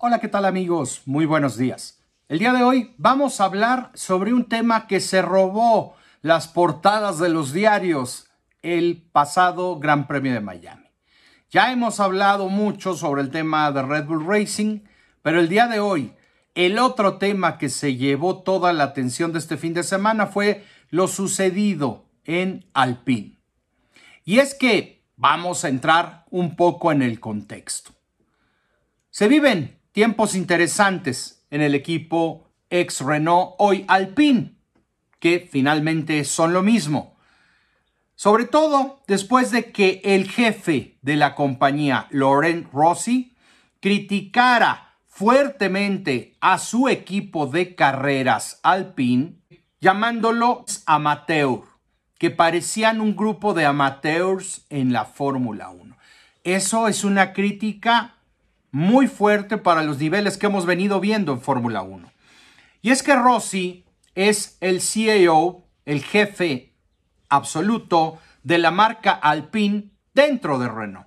Hola, ¿qué tal amigos? Muy buenos días. El día de hoy vamos a hablar sobre un tema que se robó las portadas de los diarios el pasado Gran Premio de Miami. Ya hemos hablado mucho sobre el tema de Red Bull Racing, pero el día de hoy el otro tema que se llevó toda la atención de este fin de semana fue lo sucedido en Alpine. Y es que vamos a entrar un poco en el contexto. Se viven tiempos interesantes en el equipo ex Renault, hoy Alpine, que finalmente son lo mismo. Sobre todo después de que el jefe de la compañía, Laurent Rossi, criticara fuertemente a su equipo de carreras Alpine, llamándolo amateur, que parecían un grupo de amateurs en la Fórmula 1. Eso es una crítica muy fuerte para los niveles que hemos venido viendo en Fórmula 1. Y es que Rossi es el CEO, el jefe absoluto de la marca Alpine dentro de Renault,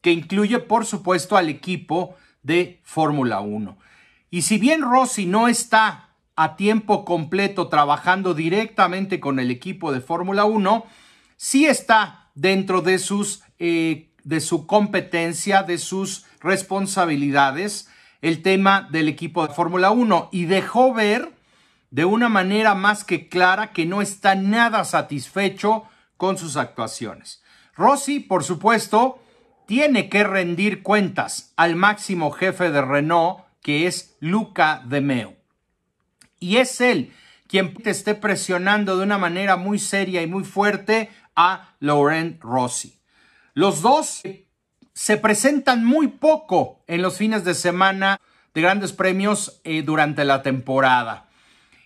que incluye por supuesto al equipo de Fórmula 1. Y si bien Rossi no está a tiempo completo trabajando directamente con el equipo de Fórmula 1, sí está dentro de sus eh, de su competencia, de sus responsabilidades, el tema del equipo de Fórmula 1 y dejó ver de una manera más que clara que no está nada satisfecho con sus actuaciones. Rossi, por supuesto, tiene que rendir cuentas al máximo jefe de Renault, que es Luca De Meo. Y es él quien te esté presionando de una manera muy seria y muy fuerte a Laurent Rossi. Los dos se presentan muy poco en los fines de semana de grandes premios eh, durante la temporada.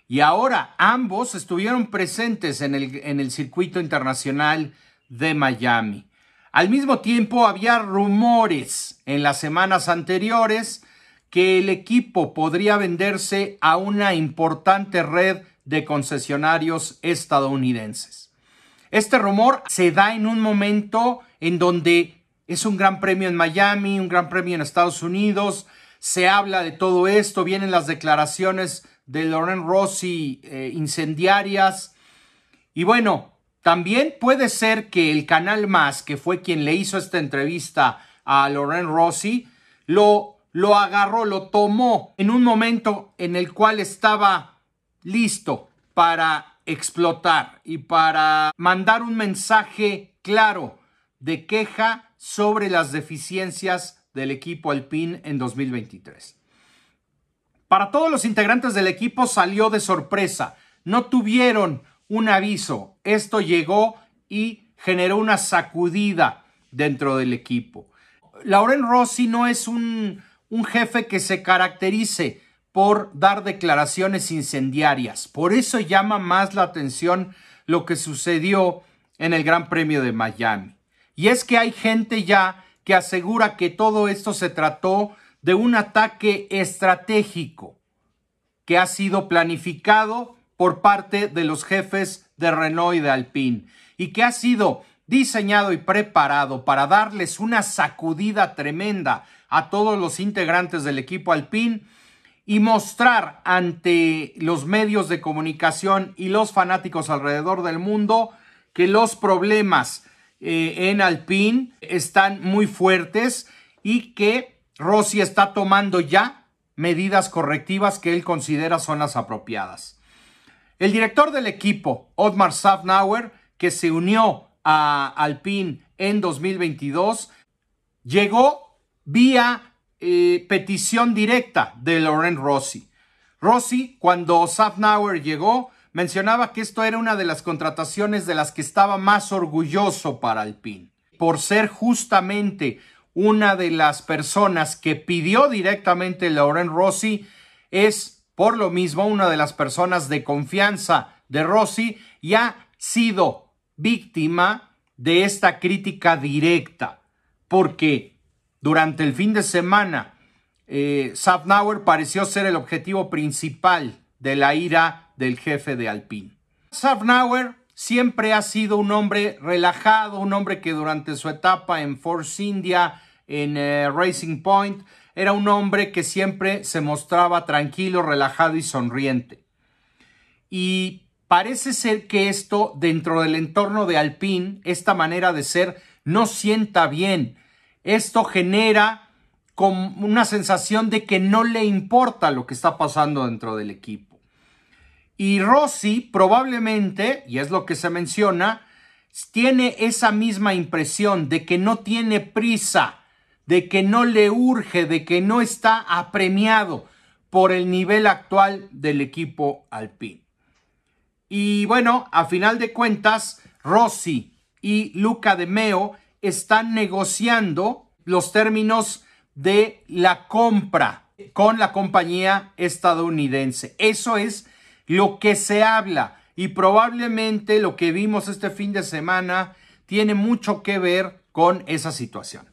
Y ahora ambos estuvieron presentes en el, en el circuito internacional de Miami. Al mismo tiempo había rumores en las semanas anteriores que el equipo podría venderse a una importante red de concesionarios estadounidenses. Este rumor se da en un momento en donde es un gran premio en Miami, un gran premio en Estados Unidos, se habla de todo esto, vienen las declaraciones de Loren Rossi eh, incendiarias. Y bueno, también puede ser que el Canal Más, que fue quien le hizo esta entrevista a Loren Rossi, lo, lo agarró, lo tomó en un momento en el cual estaba listo para explotar y para mandar un mensaje claro de queja sobre las deficiencias del equipo Alpine en 2023. Para todos los integrantes del equipo salió de sorpresa. No tuvieron un aviso. Esto llegó y generó una sacudida dentro del equipo. Lauren Rossi no es un, un jefe que se caracterice por dar declaraciones incendiarias. Por eso llama más la atención lo que sucedió en el Gran Premio de Miami. Y es que hay gente ya que asegura que todo esto se trató de un ataque estratégico que ha sido planificado por parte de los jefes de Renault y de Alpine y que ha sido diseñado y preparado para darles una sacudida tremenda a todos los integrantes del equipo Alpine y mostrar ante los medios de comunicación y los fanáticos alrededor del mundo que los problemas eh, en Alpine están muy fuertes y que Rossi está tomando ya medidas correctivas que él considera son las apropiadas. El director del equipo, Otmar Safnauer, que se unió a Alpine en 2022, llegó vía eh, petición directa de Laurent Rossi. Rossi, cuando Safnauer llegó, mencionaba que esto era una de las contrataciones de las que estaba más orgulloso para Alpine, por ser justamente una de las personas que pidió directamente Laurent Rossi, es por lo mismo una de las personas de confianza de Rossi y ha sido víctima de esta crítica directa, porque durante el fin de semana, eh, pareció ser el objetivo principal de la ira del jefe de Alpine. Safnauer siempre ha sido un hombre relajado, un hombre que durante su etapa en Force India, en eh, Racing Point, era un hombre que siempre se mostraba tranquilo, relajado y sonriente. Y parece ser que esto dentro del entorno de Alpine, esta manera de ser, no sienta bien. Esto genera como una sensación de que no le importa lo que está pasando dentro del equipo. Y Rossi probablemente, y es lo que se menciona, tiene esa misma impresión de que no tiene prisa, de que no le urge, de que no está apremiado por el nivel actual del equipo Alpine. Y bueno, a final de cuentas, Rossi y Luca de Meo están negociando los términos de la compra con la compañía estadounidense. Eso es lo que se habla y probablemente lo que vimos este fin de semana tiene mucho que ver con esa situación.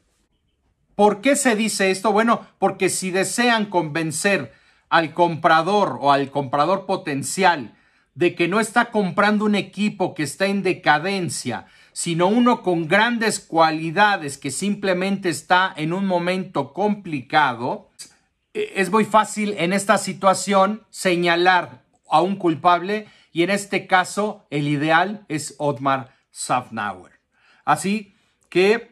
¿Por qué se dice esto? Bueno, porque si desean convencer al comprador o al comprador potencial de que no está comprando un equipo que está en decadencia, sino uno con grandes cualidades que simplemente está en un momento complicado, e, es muy fácil en esta situación señalar a un culpable y en este caso el ideal es Otmar Safnauer. Así que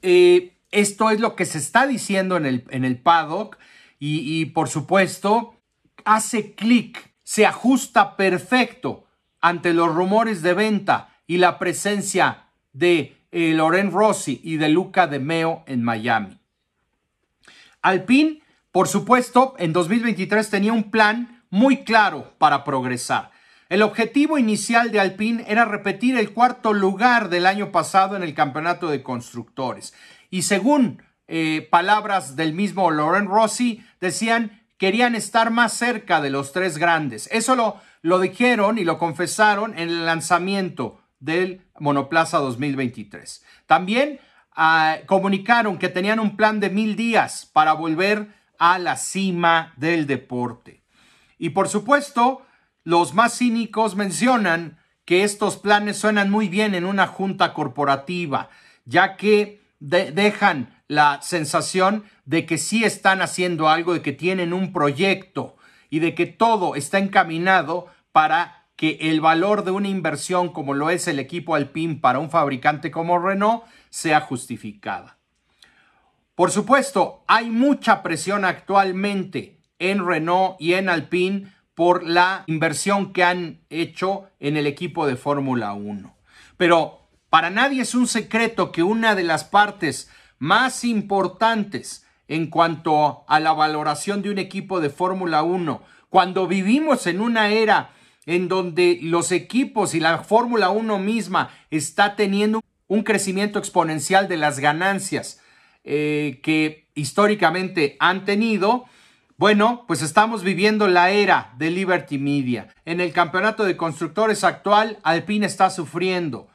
eh, esto es lo que se está diciendo en el, en el paddock y, y por supuesto hace clic se ajusta perfecto ante los rumores de venta y la presencia de eh, Loren Rossi y de Luca de Meo en Miami. Alpine, por supuesto, en 2023 tenía un plan muy claro para progresar. El objetivo inicial de Alpine era repetir el cuarto lugar del año pasado en el campeonato de constructores. Y según eh, palabras del mismo Loren Rossi, decían querían estar más cerca de los tres grandes. Eso lo, lo dijeron y lo confesaron en el lanzamiento del Monoplaza 2023. También ah, comunicaron que tenían un plan de mil días para volver a la cima del deporte. Y por supuesto, los más cínicos mencionan que estos planes suenan muy bien en una junta corporativa, ya que dejan la sensación de que sí están haciendo algo, de que tienen un proyecto y de que todo está encaminado para que el valor de una inversión como lo es el equipo Alpine para un fabricante como Renault sea justificada. Por supuesto, hay mucha presión actualmente en Renault y en Alpine por la inversión que han hecho en el equipo de Fórmula 1. Pero para nadie es un secreto que una de las partes más importantes en cuanto a la valoración de un equipo de Fórmula 1, cuando vivimos en una era en donde los equipos y la Fórmula 1 misma está teniendo un crecimiento exponencial de las ganancias eh, que históricamente han tenido, bueno, pues estamos viviendo la era de Liberty Media. En el campeonato de constructores actual, Alpine está sufriendo.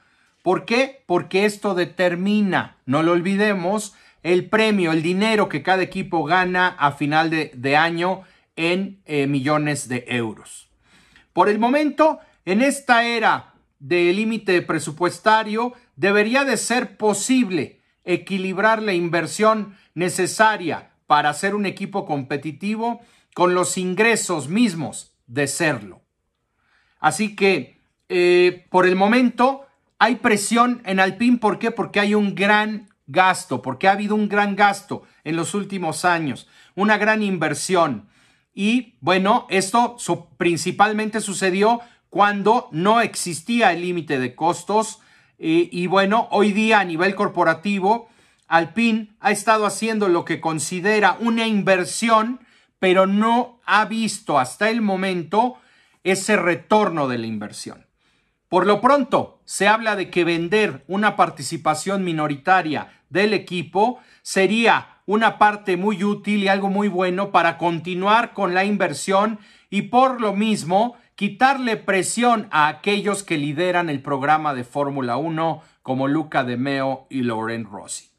¿Por qué? Porque esto determina, no lo olvidemos, el premio, el dinero que cada equipo gana a final de, año en eh, millones de euros. Por el momento, en esta era de límite presupuestario, debería de ser posible equilibrar la inversión necesaria para ser un equipo competitivo con los ingresos mismos de serlo. Así que, eh, por el momento, hay presión en Alpine. ¿Por qué? Porque hay un gran gasto, porque ha habido un gran gasto en los últimos años, una gran inversión. Y bueno, esto principalmente sucedió cuando no existía el límite de costos. Y bueno, hoy día a nivel corporativo, Alpine ha estado haciendo lo que considera una inversión, pero no ha visto hasta el momento ese retorno de la inversión. Por lo pronto, se habla de que vender una participación minoritaria del equipo sería una parte muy útil y algo muy bueno para continuar con la inversión y por lo mismo quitarle presión a aquellos que lideran el programa de Fórmula 1 como Luca De Meo y Loren Rossi.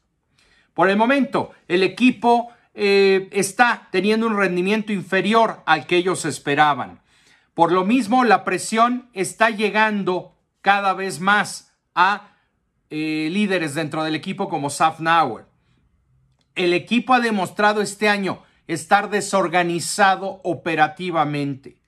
Por el momento, el equipo eh, está teniendo un rendimiento inferior al que ellos esperaban. Por lo mismo, la presión está llegando cada vez más a eh, líderes dentro del equipo como Safnauer. El equipo ha demostrado este año estar desorganizado operativamente.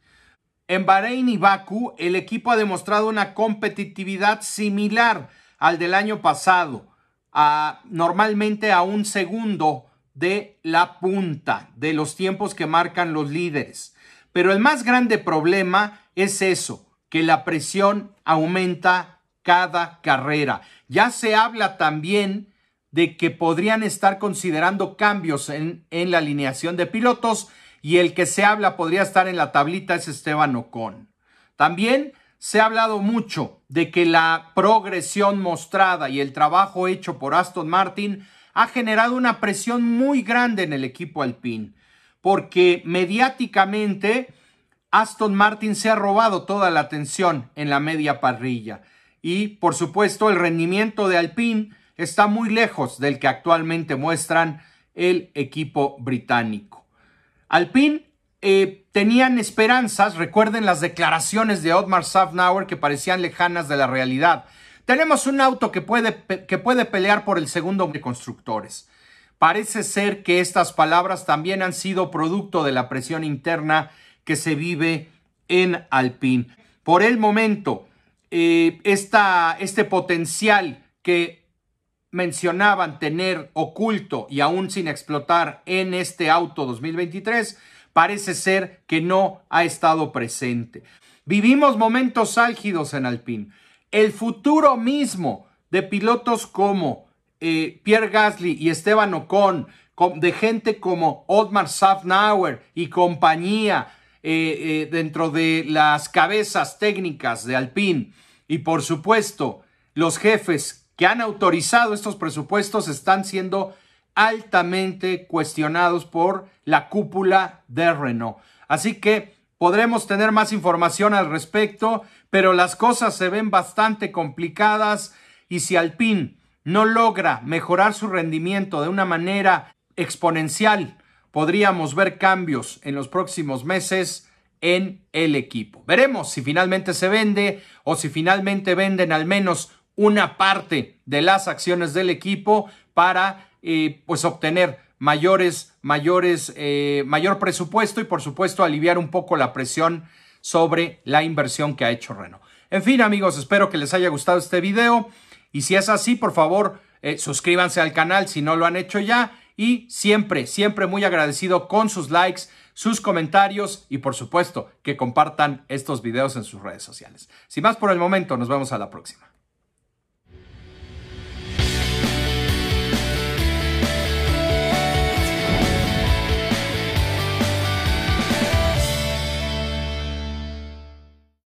En Bahrein y Baku, el equipo ha demostrado una competitividad similar al del año pasado, a, normalmente a un segundo de la punta de los tiempos que marcan los líderes. Pero el más grande problema es eso, que la presión aumenta cada carrera. Ya se habla también de que podrían estar considerando cambios en, la alineación de pilotos y el que se habla podría estar en la tablita es Esteban Ocon. También se ha hablado mucho de que la progresión mostrada y el trabajo hecho por Aston Martin ha generado una presión muy grande en el equipo alpine, porque mediáticamente Aston Martin se ha robado toda la atención en la media parrilla y por supuesto el rendimiento de Alpine está muy lejos del que actualmente muestran el equipo británico. Alpine eh, tenían esperanzas, recuerden las declaraciones de Otmar Safnauer que parecían lejanas de la realidad. Tenemos un auto que puede, que puede pelear por el segundo de constructores. Parece ser que estas palabras también han sido producto de la presión interna que se vive en Alpine. Por el momento, eh, este potencial que mencionaban tener oculto y aún sin explotar en este auto 2023, parece ser que no ha estado presente. Vivimos momentos álgidos en Alpine. El futuro mismo de pilotos como eh, Pierre Gasly y Esteban Ocon, de gente como Otmar Safnauer y compañía, eh, eh, dentro de las cabezas técnicas de Alpine y por supuesto los jefes que han autorizado estos presupuestos están siendo altamente cuestionados por la cúpula de Renault. Así que podremos tener más información al respecto, pero las cosas se ven bastante complicadas y si Alpine no logra mejorar su rendimiento de una manera exponencial podríamos ver cambios en los próximos meses en el equipo. Veremos si finalmente se vende o si finalmente venden al menos una parte de las acciones del equipo para eh, pues obtener mayores, mayores, eh, mayor presupuesto y por supuesto aliviar un poco la presión sobre la inversión que ha hecho Renault. En fin amigos, espero que les haya gustado este video y si es así, por favor, eh, suscríbanse al canal si no lo han hecho ya y siempre, siempre muy agradecido con sus likes, sus comentarios y por supuesto que compartan estos videos en sus redes sociales. Sin más por el momento, nos vemos a la próxima.